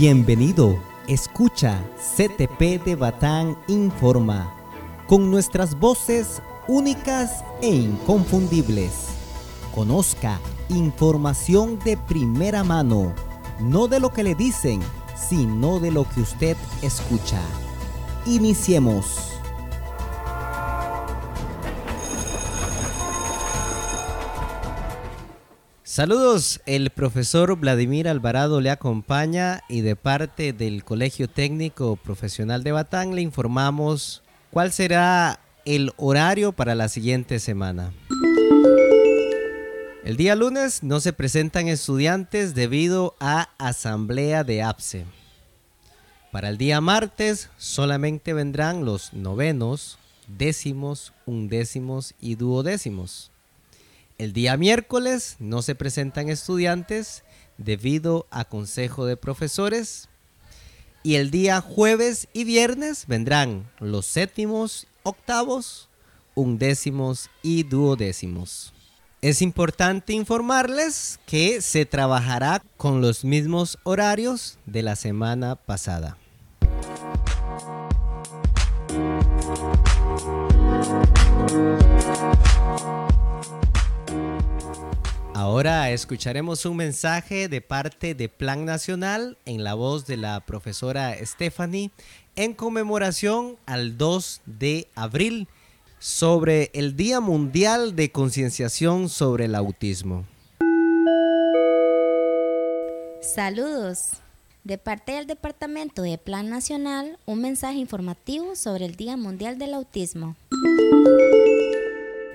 Bienvenido, escucha CTP de Batán Informa, con nuestras voces únicas e inconfundibles. Conozca información de primera mano, no de lo que le dicen, sino de lo que usted escucha. Iniciemos. Saludos, el profesor Vladimir Alvarado le acompaña y de parte del Colegio Técnico Profesional de Batán le informamos cuál será el horario para la siguiente semana. El día lunes no se presentan estudiantes debido a asamblea de APSE. Para el día martes solamente vendrán los novenos, décimos, undécimos y duodécimos. El día miércoles no se presentan estudiantes debido a consejo de profesores. Y el día jueves y viernes vendrán los séptimos, octavos, undécimos y duodécimos. Es importante informarles que se trabajará con los mismos horarios de la semana pasada. Ahora escucharemos un mensaje de parte de Plan Nacional en la voz de la profesora Stephanie en conmemoración al 2 de abril sobre el Día Mundial de Concienciación sobre el Autismo. Saludos. De parte del Departamento de Plan Nacional, un mensaje informativo sobre el Día Mundial del Autismo.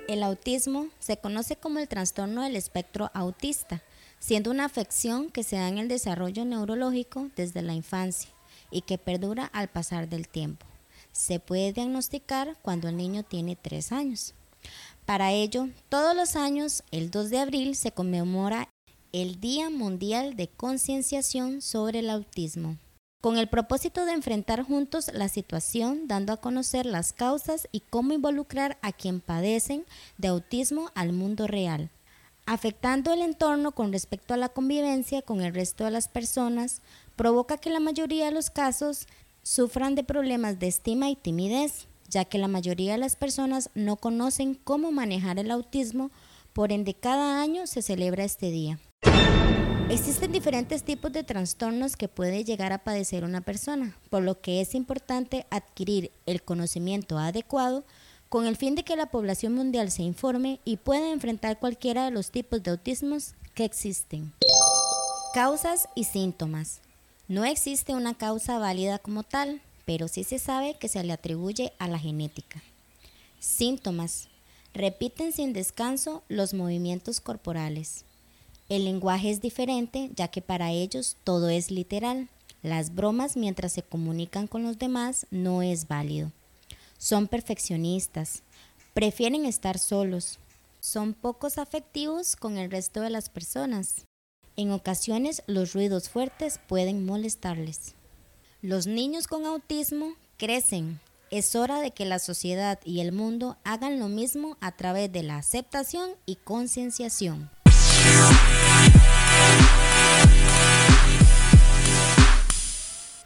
El autismo se conoce como el trastorno del espectro autista, siendo una afección que se da en el desarrollo neurológico desde la infancia y que perdura al pasar del tiempo. Se puede diagnosticar cuando el niño tiene tres años. Para ello, todos los años, el 2 de abril, se conmemora el Día Mundial de Concienciación sobre el Autismo con el propósito de enfrentar juntos la situación, dando a conocer las causas y cómo involucrar a quien padecen de autismo al mundo real, afectando el entorno con respecto a la convivencia con el resto de las personas, provoca que la mayoría de los casos sufran de problemas de estima y timidez, ya que la mayoría de las personas no conocen cómo manejar el autismo, por ende cada año se celebra este día. Existen diferentes tipos de trastornos que puede llegar a padecer una persona, por lo que es importante adquirir el conocimiento adecuado con el fin de que la población mundial se informe y pueda enfrentar cualquiera de los tipos de autismos que existen. Causas y síntomas. No existe una causa válida como tal, pero sí se sabe que se le atribuye a la genética. Síntomas. Repiten sin descanso los movimientos corporales. El lenguaje es diferente ya que para ellos todo es literal. Las bromas mientras se comunican con los demás no es válido. Son perfeccionistas, prefieren estar solos, son pocos afectivos con el resto de las personas. En ocasiones los ruidos fuertes pueden molestarles. Los niños con autismo crecen. Es hora de que la sociedad y el mundo hagan lo mismo a través de la aceptación y concienciación.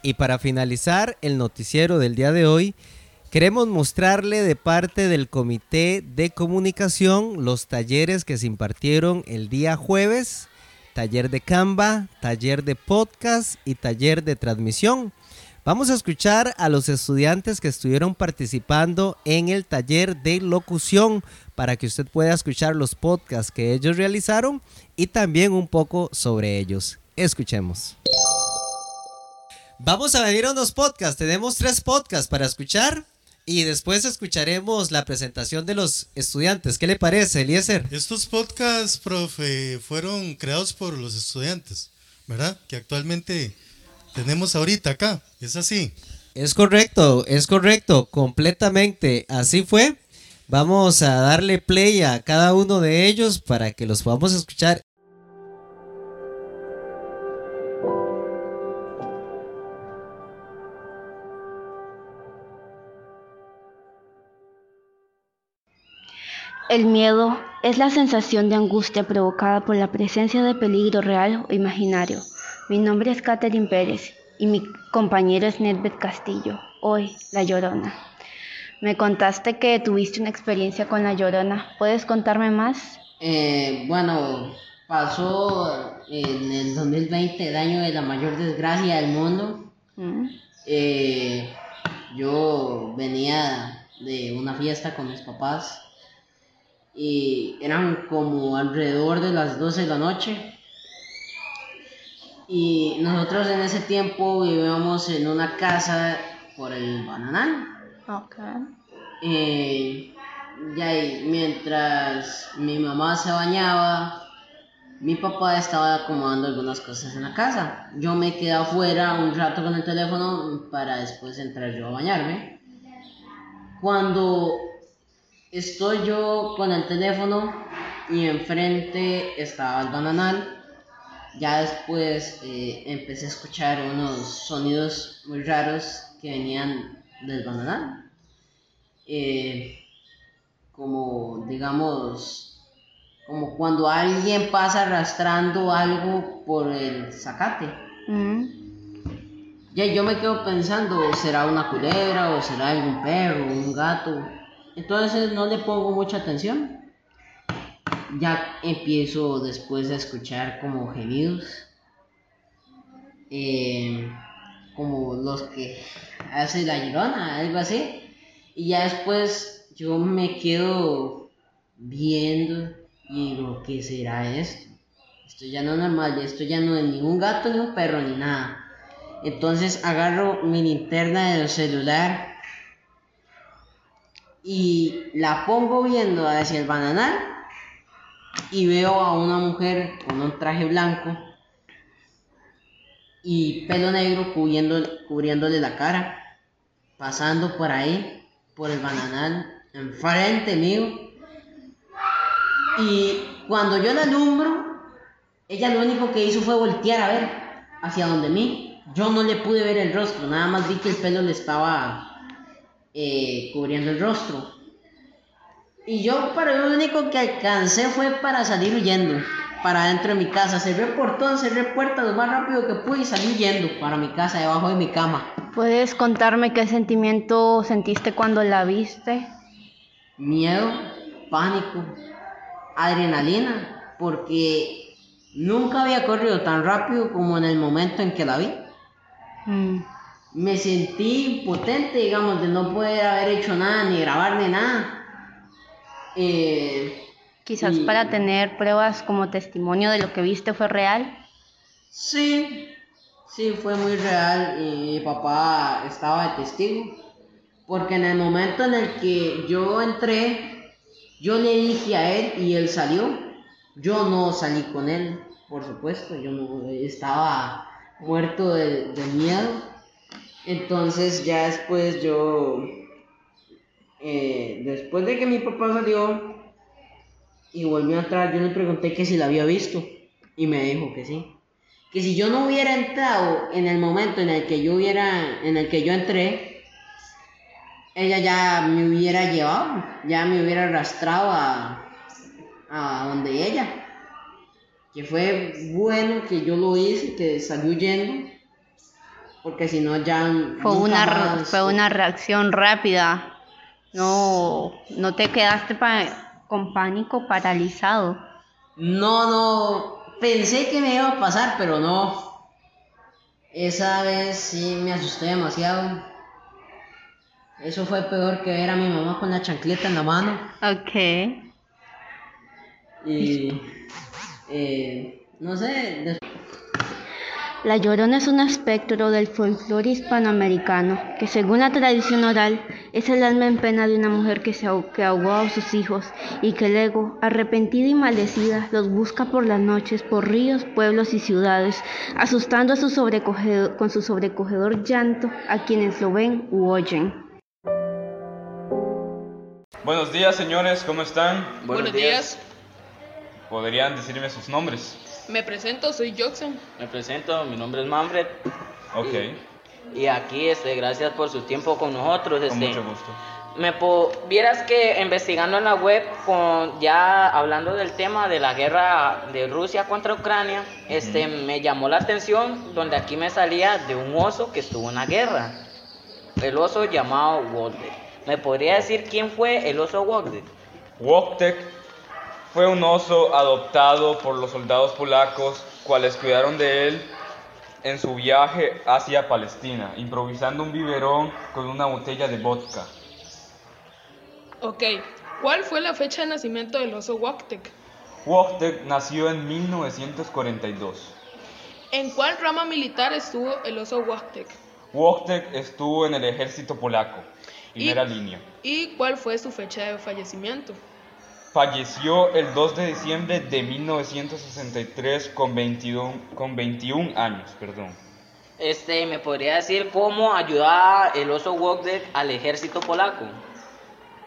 Y para finalizar el noticiero del día de hoy, queremos mostrarle de parte del Comité de Comunicación los talleres que se impartieron el día jueves, taller de Canva, taller de podcast y taller de transmisión. Vamos a escuchar a los estudiantes que estuvieron participando en el taller de locución para que usted pueda escuchar los podcasts que ellos realizaron y también un poco sobre ellos. Escuchemos. Vamos a venir a unos podcasts. Tenemos tres podcasts para escuchar. Y después escucharemos la presentación de los estudiantes. ¿Qué le parece, Eliezer? Estos podcasts, profe, fueron creados por los estudiantes, ¿verdad? Que actualmente tenemos ahorita acá. ¿Es así? Es correcto, es correcto, completamente. Así fue. Vamos a darle play a cada uno de ellos para que los podamos escuchar El miedo es la sensación de angustia provocada por la presencia de peligro real o imaginario. Mi nombre es Catherine Pérez y mi compañera es Nedbeth Castillo, hoy La Llorona. Me contaste que tuviste una experiencia con La Llorona. ¿Puedes contarme más? Eh, bueno, pasó en el 2020 el año de la mayor desgracia del mundo. Mm. Eh, yo venía de una fiesta con mis papás y eran como alrededor de las 12 de la noche. Y nosotros en ese tiempo vivíamos en una casa por el Bananal. Ok. Eh, y mientras mi mamá se bañaba, mi papá estaba acomodando algunas cosas en la casa. Yo me quedé afuera un rato con el teléfono para después entrar yo a bañarme. Cuando estoy yo con el teléfono y enfrente estaba el bananal, ya después eh, empecé a escuchar unos sonidos muy raros que venían del bananal. Eh, como digamos, como cuando alguien pasa arrastrando algo por el zacate. Mm. Ya yo me quedo pensando, ¿será una culebra o será algún perro o un gato? Entonces no le pongo mucha atención. Ya empiezo después a escuchar como gemidos. eh, como los que hace la llorona, algo así. Y ya después yo me quedo viendo y digo, ¿qué será esto? Esto ya no es normal, esto ya no es ni un gato, ni un perro, ni nada. Entonces agarro mi linterna del celular y la pongo viendo hacia el bananal y veo a una mujer con un traje blanco y pelo negro cubriendo, cubriéndole la cara, pasando por ahí, por el bananal, enfrente mío. Y cuando yo la alumbro, ella lo único que hizo fue voltear a ver hacia donde mí. Yo no le pude ver el rostro, nada más vi que el pelo le estaba eh, cubriendo el rostro. Y yo para lo único que alcancé fue para salir huyendo, para dentro de mi casa. Cerré el portón, cerré puertas lo más rápido que pude y salí huyendo para mi casa, debajo de mi cama. ¿Puedes contarme qué sentimiento sentiste cuando la viste? Miedo, pánico, adrenalina, porque nunca había corrido tan rápido como en el momento en que la vi. Mm. Me sentí impotente, digamos, de no poder haber hecho nada, ni grabar, ni nada. Eh, Quizás Y- para tener pruebas como testimonio de lo que viste fue real. Sí, sí, fue muy real y mi papá estaba de testigo. Porque en el momento en el que yo entré, yo le dije a él y él salió. Yo no salí con él, por supuesto, yo no estaba muerto de, de miedo. Entonces ya después yo, eh, después de que mi papá salió y volvió a entrar, yo le pregunté que si la había visto y me dijo que sí que si yo no hubiera entrado en el momento en el que yo hubiera, en el que yo entré, ella ya me hubiera llevado, ya me hubiera arrastrado a, a donde ella. Que fue bueno que yo lo hice, que salió huyendo, porque si no ya Fue una, más- fue una reacción rápida. No, no te quedaste pa- con pánico paralizado. No, no, pensé que me iba a pasar, pero no. Esa vez sí me asusté demasiado. Eso fue peor que ver a mi mamá con la chancleta en la mano. Ok. Y. eh, no sé, La Llorona es un espectro del folclore hispanoamericano que según la tradición oral es el alma en pena de una mujer que, se que ahogó a sus hijos y que luego, arrepentida y maldecida, los busca por las noches por ríos, pueblos y ciudades, asustando a su con su sobrecogedor llanto a quienes lo ven u oyen. Buenos días, señores, ¿cómo están? Buenos días. ¿Podrían decirme sus nombres? Me presento, soy Joxen. Me presento, mi nombre es Manfred Ok, y aquí este, gracias por su tiempo con nosotros. con Este, mucho gusto. Me po- vieras que investigando en la web, con, ya hablando del tema de la guerra de Rusia contra Ucrania, este, me llamó la atención donde aquí me salía de un oso que estuvo en la guerra. El oso llamado Wojtek. ¿Me podría decir quién fue el oso Wojtek? Wojtek fue un oso adoptado por los soldados polacos, cuales cuidaron de él en su viaje hacia Palestina, improvisando un biberón con una botella de vodka. Ok, ¿cuál fue la fecha de nacimiento del oso Wojtek? Wojtek nació en 1942. ¿En cuál rama militar estuvo el oso Wojtek? Wojtek estuvo en el ejército polaco, primera Y- línea. ¿Y cuál fue su fecha de fallecimiento? Falleció el 2 de diciembre de 1963 con 21, con 21 años. Perdón. Este, ¿me podría decir cómo ayudaba el oso Wojtek al ejército polaco?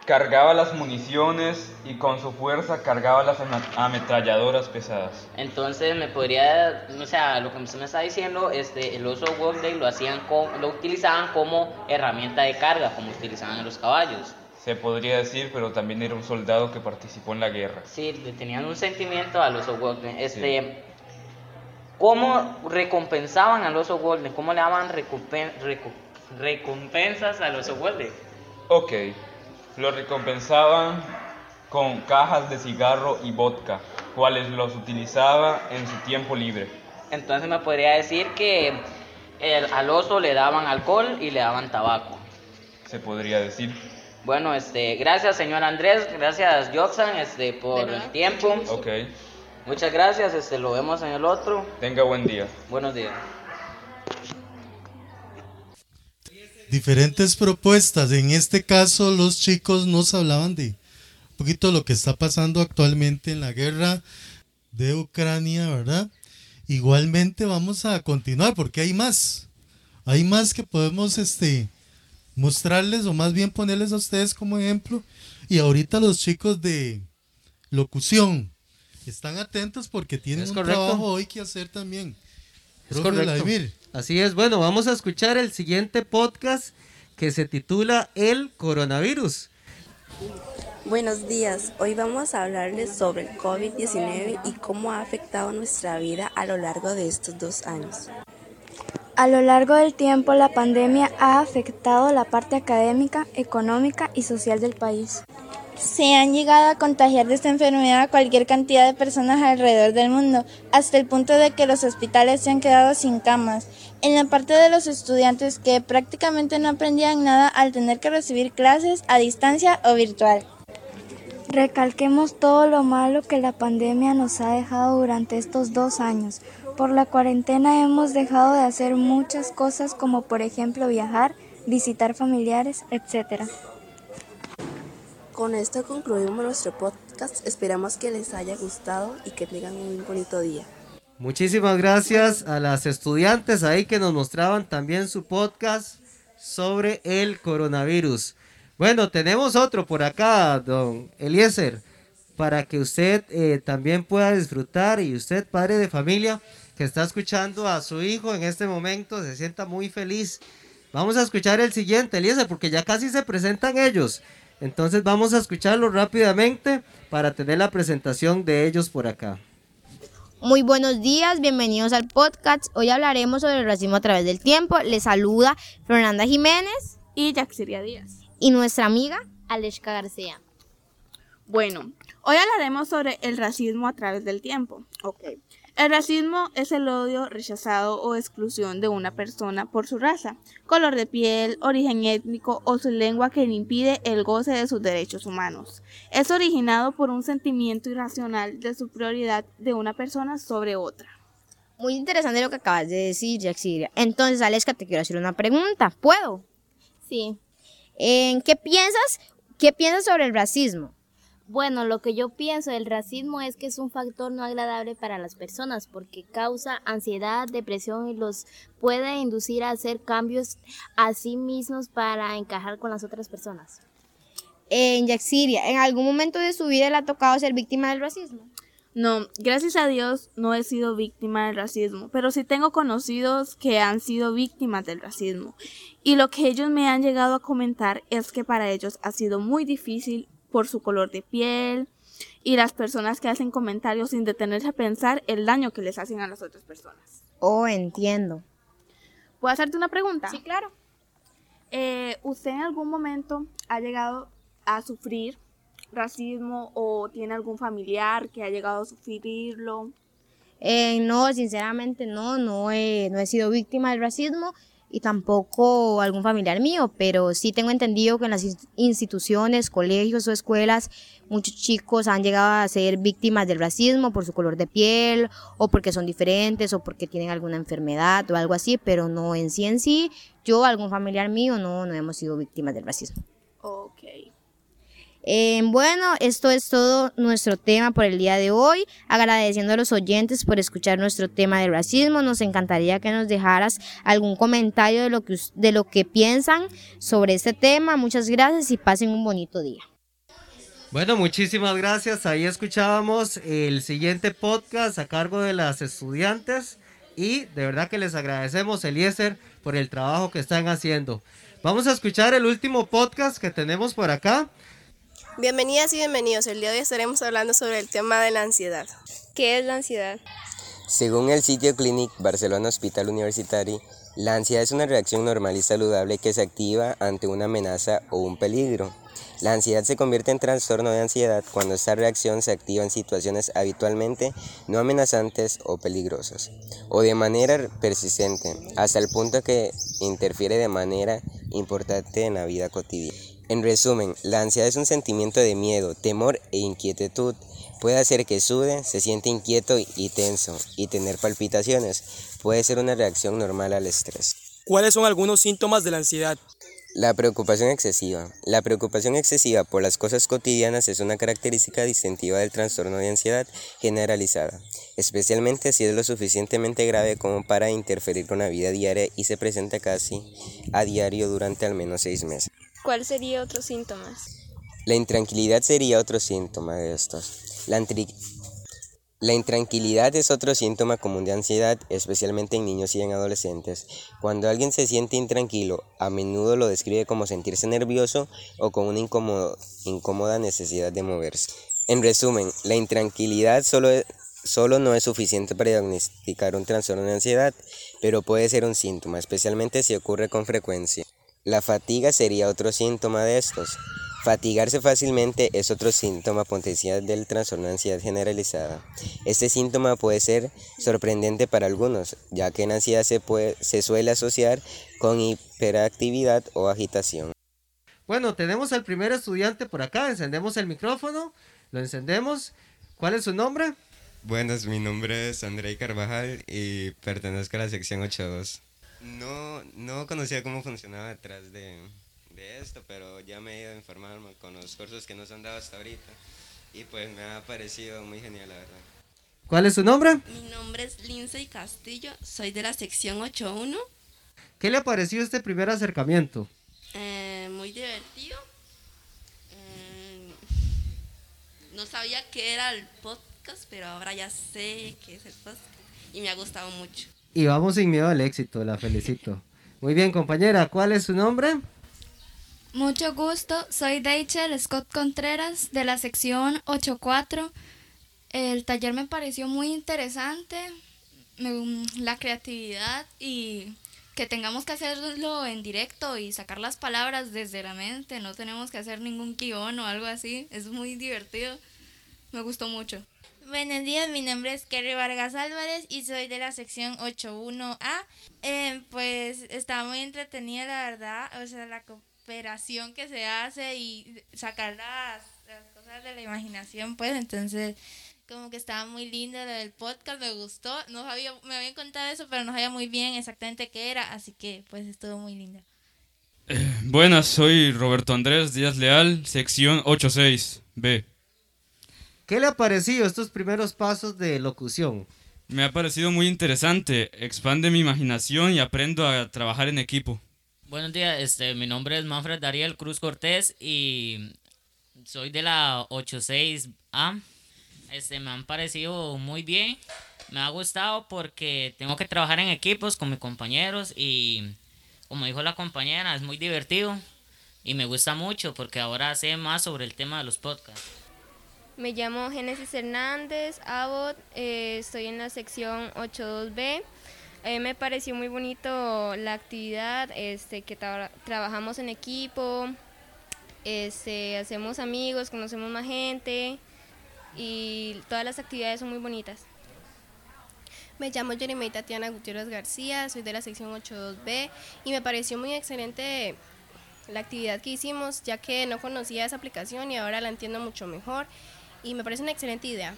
Cargaba las municiones y con su fuerza cargaba las ametralladoras pesadas. Entonces me podría, o sea, lo que usted me está diciendo, este, el oso Wojtek lo hacían, co- lo utilizaban como herramienta de carga, como utilizaban en los caballos. Se podría decir, pero también era un soldado que participó en la guerra. Sí, tenían un sentimiento al oso Wojtek. Este, ¿cómo recompensaban al oso Wojtek? ¿Cómo le daban recompen- reco- recompensas al oso Wojtek? Ok, lo recompensaban con cajas de cigarro y vodka, cuales los utilizaba en su tiempo libre. Entonces me podría decir que el- al oso le daban alcohol y le daban tabaco. Se podría decir. Bueno, este, gracias señor Andrés, gracias Joxan, este, por el tiempo. Ok, Muchas gracias, este, lo vemos en el otro. tenga buen día. Buenos días. diferentes propuestas. En este caso, los chicos nos hablaban de un poquito lo que está pasando actualmente en la guerra de Ucrania, ¿verdad? Igualmente vamos a continuar porque hay más. Hay más que podemos este, mostrarles o más bien ponerles a ustedes como ejemplo. Y ahorita los chicos de locución están atentos porque tienen Es un correcto. trabajo hoy que hacer también. Es Profe correcto. Vladimir. Así es, bueno, vamos a escuchar el siguiente podcast que se titula El coronavirus. Buenos días, hoy vamos a hablarles sobre el COVID-19 y cómo ha afectado nuestra vida a lo largo de estos dos años. A lo largo del tiempo, la pandemia ha afectado la parte académica, económica y social del país. Se han llegado a contagiar de esta enfermedad a cualquier cantidad de personas alrededor del mundo, hasta el punto de que los hospitales se han quedado sin camas. En la parte de los estudiantes que prácticamente no aprendían nada al tener que recibir clases a distancia o virtual. Recalquemos todo lo malo que la pandemia nos ha dejado durante estos dos años. Por la cuarentena hemos dejado de hacer muchas cosas como por ejemplo viajar, visitar familiares, etc. Con esto concluimos nuestro podcast, esperamos que les haya gustado y que tengan un bonito día. Muchísimas gracias a las estudiantes ahí que nos mostraban también su podcast sobre el coronavirus. Bueno, tenemos otro por acá, don Eliezer, para que usted eh, también pueda disfrutar y usted, padre de familia, que está escuchando a su hijo en este momento, se sienta muy feliz. Vamos a escuchar el siguiente, Eliezer, porque ya casi se presentan ellos. Entonces vamos a escucharlo rápidamente para tener la presentación de ellos por acá. Muy buenos días, bienvenidos al podcast. Hoy hablaremos sobre el racismo a través del tiempo. Les saluda Fernanda Jiménez y Yaxiria Díaz. Y nuestra amiga Aleshka García. Bueno, hoy hablaremos sobre el racismo a través del tiempo. Ok. El racismo es el odio, rechazado o exclusión de una persona por su raza, color de piel, origen étnico o su lengua que le impide el goce de sus derechos humanos. Es originado por un sentimiento irracional de superioridad de una persona sobre otra. Muy interesante lo que acabas de decir, Yaxiria. Entonces, Aleshka, te quiero hacer una pregunta. ¿Puedo? Sí. ¿En qué piensas? ¿Qué piensas sobre el racismo? Bueno, lo que yo pienso del racismo es que es un factor no agradable para las personas porque causa ansiedad, depresión y los puede inducir a hacer cambios a sí mismos para encajar con las otras personas. En Yaxiria, ¿en algún momento de su vida le ha tocado ser víctima del racismo? No, gracias a Dios no he sido víctima del racismo, pero sí tengo conocidos que han sido víctimas del racismo. Y lo que ellos me han llegado a comentar es que para ellos ha sido muy difícil por su color de piel y las personas que hacen comentarios sin detenerse a pensar el daño que les hacen a las otras personas. Oh, entiendo. ¿Puedo hacerte una pregunta? Sí, claro. Eh, ¿Usted en algún momento ha llegado a sufrir racismo o tiene algún familiar que ha llegado a sufrirlo? Eh, no, sinceramente no, no he, no he sido víctima del racismo y tampoco algún familiar mío, pero sí tengo entendido que en las instituciones, colegios o escuelas muchos chicos han llegado a ser víctimas del racismo por su color de piel o porque son diferentes o porque tienen alguna enfermedad o algo así, pero no en sí en sí, yo, algún familiar mío, no, no hemos sido víctimas del racismo. Eh, bueno, esto es todo nuestro tema por el día de hoy. Agradeciendo a los oyentes por escuchar nuestro tema del racismo. Nos encantaría que nos dejaras algún comentario de lo que, de lo que piensan sobre este tema. Muchas gracias y pasen un bonito día. Bueno, muchísimas gracias. Ahí escuchábamos el siguiente podcast a cargo de las estudiantes y de verdad que les agradecemos, Eliezer, por el trabajo que están haciendo. Vamos a escuchar el último podcast que tenemos por acá. Bienvenidas y bienvenidos. El día de hoy estaremos hablando sobre el tema de la ansiedad. ¿Qué es la ansiedad? Según el sitio Clinic Barcelona Hospital Universitari, la ansiedad es una reacción normal y saludable que se activa ante una amenaza o un peligro. La ansiedad se convierte en trastorno de ansiedad cuando esta reacción se activa en situaciones habitualmente no amenazantes o peligrosas, o de manera persistente, hasta el punto que interfiere de manera importante en la vida cotidiana. En resumen, la ansiedad es un sentimiento de miedo, temor e inquietud. Puede hacer que sude, se siente inquieto y tenso y tener palpitaciones. Puede ser una reacción normal al estrés. ¿Cuáles son algunos síntomas de la ansiedad? La preocupación excesiva. La preocupación excesiva por las cosas cotidianas es una característica distintiva del trastorno de ansiedad generalizada, especialmente si es lo suficientemente grave como para interferir con la vida diaria y se presenta casi a diario durante al menos seis meses. ¿Cuál sería otro síntoma? La intranquilidad sería otro síntoma de estos. La, la, intranquilidad es otro síntoma común de ansiedad, especialmente en niños y en adolescentes. Cuando alguien se siente intranquilo, a menudo lo describe como sentirse nervioso o con una incómoda necesidad de moverse. En resumen, la intranquilidad solo, solo no es suficiente para diagnosticar un trastorno de ansiedad, pero puede ser un síntoma, especialmente si ocurre con frecuencia. La fatiga sería otro síntoma de estos. Fatigarse fácilmente es otro síntoma potencial del trastorno de ansiedad generalizada. Este síntoma puede ser sorprendente para algunos, ya que en ansiedad se, puede, se suele asociar con hiperactividad o agitación. Bueno, tenemos al primer estudiante por acá, encendemos el micrófono, lo encendemos. ¿Cuál es su nombre? Buenas, mi nombre es Andrei Carvajal y pertenezco a la sección 82. No, no conocía cómo funcionaba detrás de, de, esto, pero ya me he ido a informarme con los cursos que nos han dado hasta ahorita. Y pues me ha parecido muy genial, la verdad. ¿Cuál es su nombre? Mi nombre es Lindsay Castillo, soy de la sección 81. ¿Qué le ha parecido este primer acercamiento? Eh, muy divertido. Eh, no sabía qué era el podcast, pero ahora ya sé qué es el podcast y me ha gustado mucho. Y vamos sin miedo al éxito, la felicito. Muy bien, compañera, ¿cuál es su nombre? Mucho gusto, soy Deichel Scott Contreras de la sección 84. El taller me pareció muy interesante, la creatividad y que tengamos que hacerlo en directo y sacar las palabras desde la mente, no tenemos que hacer ningún guion o algo así, es muy divertido, me gustó mucho. Buenos días, mi nombre es Kerry Vargas Álvarez y soy de la sección 81A. Eh, pues está muy entretenida, la verdad, o sea, la cooperación que se hace y sacar las, cosas de la imaginación, pues entonces como que estaba muy lindo el podcast, me gustó, no sabía, me habían contado eso, pero no sabía muy bien exactamente qué era, así que pues estuvo muy lindo. Eh, buenas, soy Roberto Andrés Díaz Leal, sección 86B. ¿Qué le ha parecido estos primeros pasos de locución? Me ha parecido muy interesante, expande mi imaginación y aprendo a trabajar en equipo. Buenos días, este, mi nombre es Manfred Dariel Cruz Cortés y soy de la 86A. este, me han parecido muy bien. Me ha gustado porque tengo que trabajar en equipos con mis compañeros y como dijo la compañera, es muy divertido y me gusta mucho porque ahora sé más sobre el tema de los podcasts. Me llamo Génesis Hernández Abbott, eh, estoy en la sección 82B. A me pareció muy bonito la actividad, este, que trabajamos en equipo, este, hacemos amigos, conocemos más gente y todas las actividades son muy bonitas. Me llamo Jeremy Tatiana Gutiérrez García, soy de la sección 82B y me pareció muy excelente la actividad que hicimos, ya que no conocía esa aplicación y ahora la entiendo mucho mejor y me parece una excelente idea.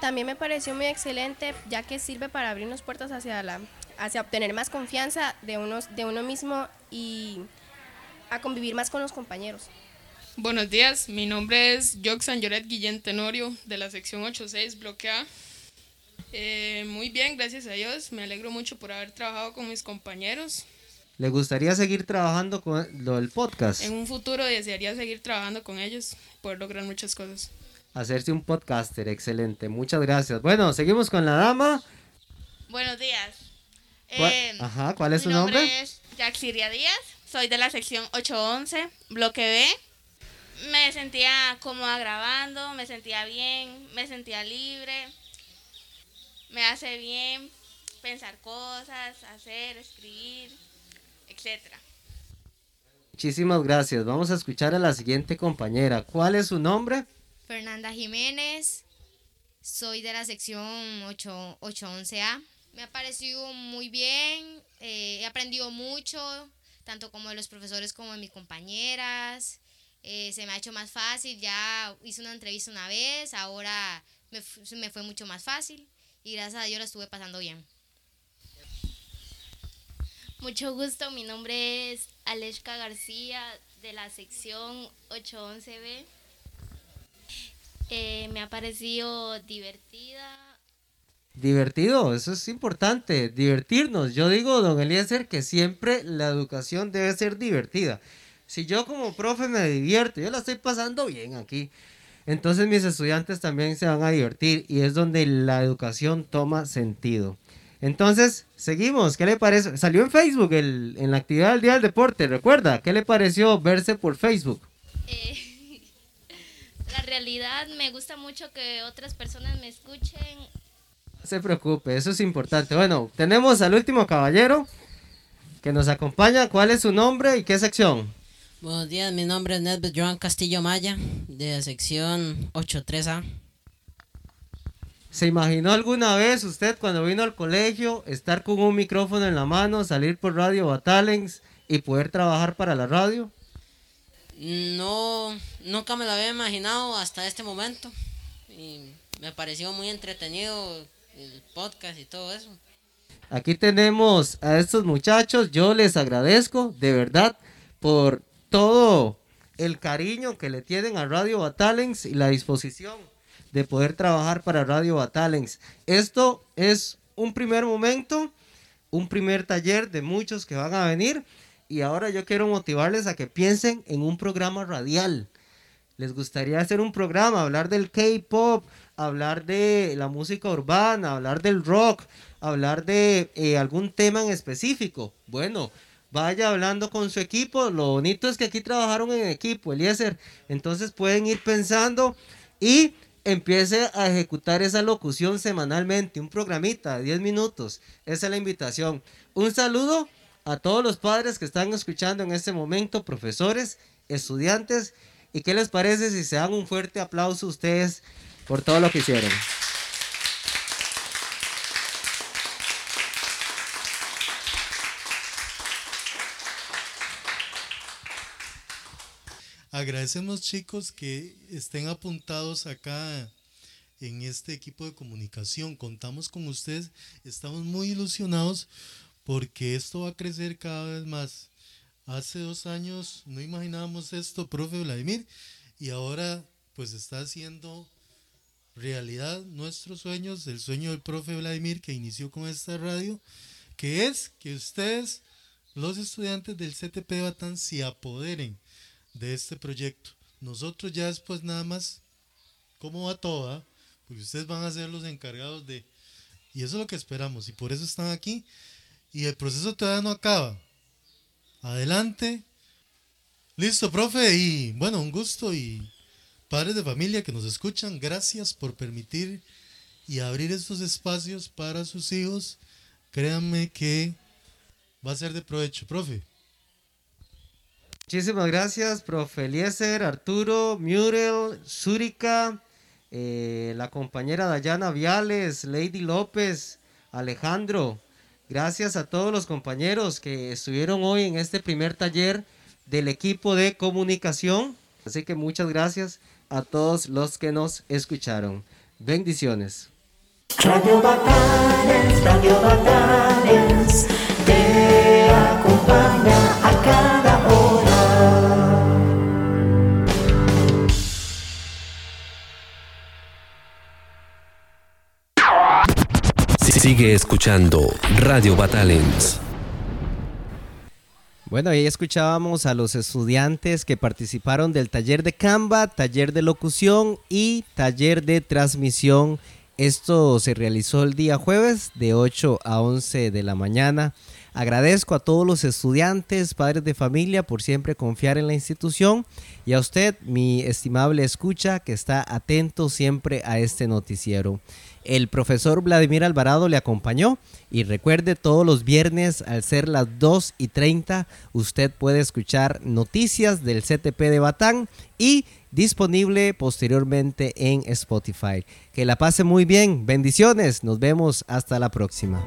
También me pareció muy excelente ya que sirve para abrirnos puertas hacia, la, hacia obtener más confianza de, unos, de uno mismo y a convivir más con los compañeros. Buenos días, mi nombre es Joxan Lloret Guillén Tenorio de la sección 86 Bloque A. Eh, muy bien, gracias a Dios. Me alegro mucho por haber trabajado con mis compañeros. ¿Le gustaría seguir trabajando con lo del podcast? En un futuro desearía seguir trabajando con ellos, poder lograr muchas cosas. Hacerse un podcaster, excelente. Muchas gracias. Bueno, seguimos con la dama. Buenos días. Eh, ajá, ¿cuál es su nombre? nombre? Mi nombre es Jaxiria Díaz. Soy de la sección 811, bloque B. Me sentía cómoda grabando, me sentía bien, me sentía libre. Me hace bien pensar cosas, hacer, escribir, etc. Muchísimas gracias. Vamos a escuchar a la siguiente compañera. ¿Cuál es su nombre? Fernanda Jiménez. Soy de la sección 8, 811A. Me ha parecido muy bien. Eh, he aprendido mucho, tanto como de los profesores como de mis compañeras. Eh, se me ha hecho más fácil. Ya hice una entrevista una vez, ahora me, me fue mucho más fácil y gracias a Dios la estuve pasando bien. Mucho gusto, mi nombre es Aleshka García de la sección 811B. Eh, me ha parecido divertida. Divertido, eso es importante, divertirnos. Yo digo, don Eliezer, que siempre la educación debe ser divertida. Si yo como profe me divierto, yo la estoy pasando bien aquí. Entonces mis estudiantes también se van a divertir y es donde la educación toma sentido. Entonces, seguimos. ¿Qué le parece? Salió en Facebook en la actividad del Día del Deporte, recuerda. ¿Qué le pareció verse por Facebook? Eh, la realidad me gusta mucho que otras personas me escuchen. No se preocupe, eso es importante. Bueno, tenemos al último caballero que nos acompaña. ¿Cuál es su nombre y qué sección? Buenos días, mi nombre es Nedved Joan Castillo Maya, de la sección 83A. ¿Se imaginó alguna vez usted cuando vino al colegio estar con un micrófono en la mano, salir por Radio Batalens y poder trabajar para la radio? No, nunca me lo había imaginado hasta este momento. Y me pareció muy entretenido el podcast y todo eso. Aquí tenemos a estos muchachos, yo les agradezco de verdad por todo el cariño que le tienen a Radio Batalens y la disposición de poder trabajar para Radio Batalens. Esto es un primer momento, un primer taller de muchos que van a venir y ahora yo quiero motivarles a que piensen en un programa radial. Les gustaría hacer un programa, hablar del K-pop, hablar de la música urbana, hablar del rock, hablar de eh, algún tema en específico. Bueno, vaya hablando con su equipo. Lo bonito es que aquí trabajaron en equipo, Eliezer. Entonces pueden ir pensando y empiece a ejecutar esa locución semanalmente, un programita de 10 minutos. Esa es la invitación. Un saludo a todos los padres que están escuchando en este momento, profesores, estudiantes. ¿Y qué les parece si se dan un fuerte aplauso a ustedes por todo lo que hicieron? Agradecemos chicos que estén apuntados acá en este equipo de comunicación. Contamos con ustedes, estamos muy ilusionados porque esto va a crecer cada vez más. Hace dos años no imaginábamos esto, profe Vladimir, y ahora pues está haciendo realidad nuestros sueños, el sueño del profe Vladimir que inició con esta radio, que es que ustedes, los estudiantes del CTP Batán, se apoderen de este proyecto. Nosotros ya después nada más, ¿cómo va todo? porque ustedes van a ser los encargados de... Y eso es lo que esperamos, y por eso están aquí. Y el proceso todavía no acaba. Adelante. Listo, profe, y bueno, un gusto y padres de familia que nos escuchan, gracias por permitir y abrir estos espacios para sus hijos. Créanme que va a ser de provecho, profe. Muchísimas gracias, profe Eliezer, Arturo, Muriel, Zúrica, eh, la compañera Dayana Viales, Lady López, Alejandro. Gracias a todos los compañeros que estuvieron hoy en este primer taller del equipo de comunicación. Así que muchas gracias a todos los que nos escucharon. Bendiciones. Radio Radio te acompaña a cada Sigue escuchando Radio Batalens. Bueno, ahí escuchábamos a los estudiantes que participaron del taller de Canva, taller de locución y taller de transmisión. Esto se realizó el día jueves de 8 a 11 de la mañana. Agradezco a todos los estudiantes, padres de familia, por siempre confiar en la institución y a usted, mi estimable escucha, que está atento siempre a este noticiero. El profesor Vladimir Alvarado le acompañó y recuerde todos los viernes al ser las 2 y 30 usted puede escuchar noticias del CTP de Batán y disponible posteriormente en Spotify. Que la pase muy bien, bendiciones, nos vemos hasta la próxima.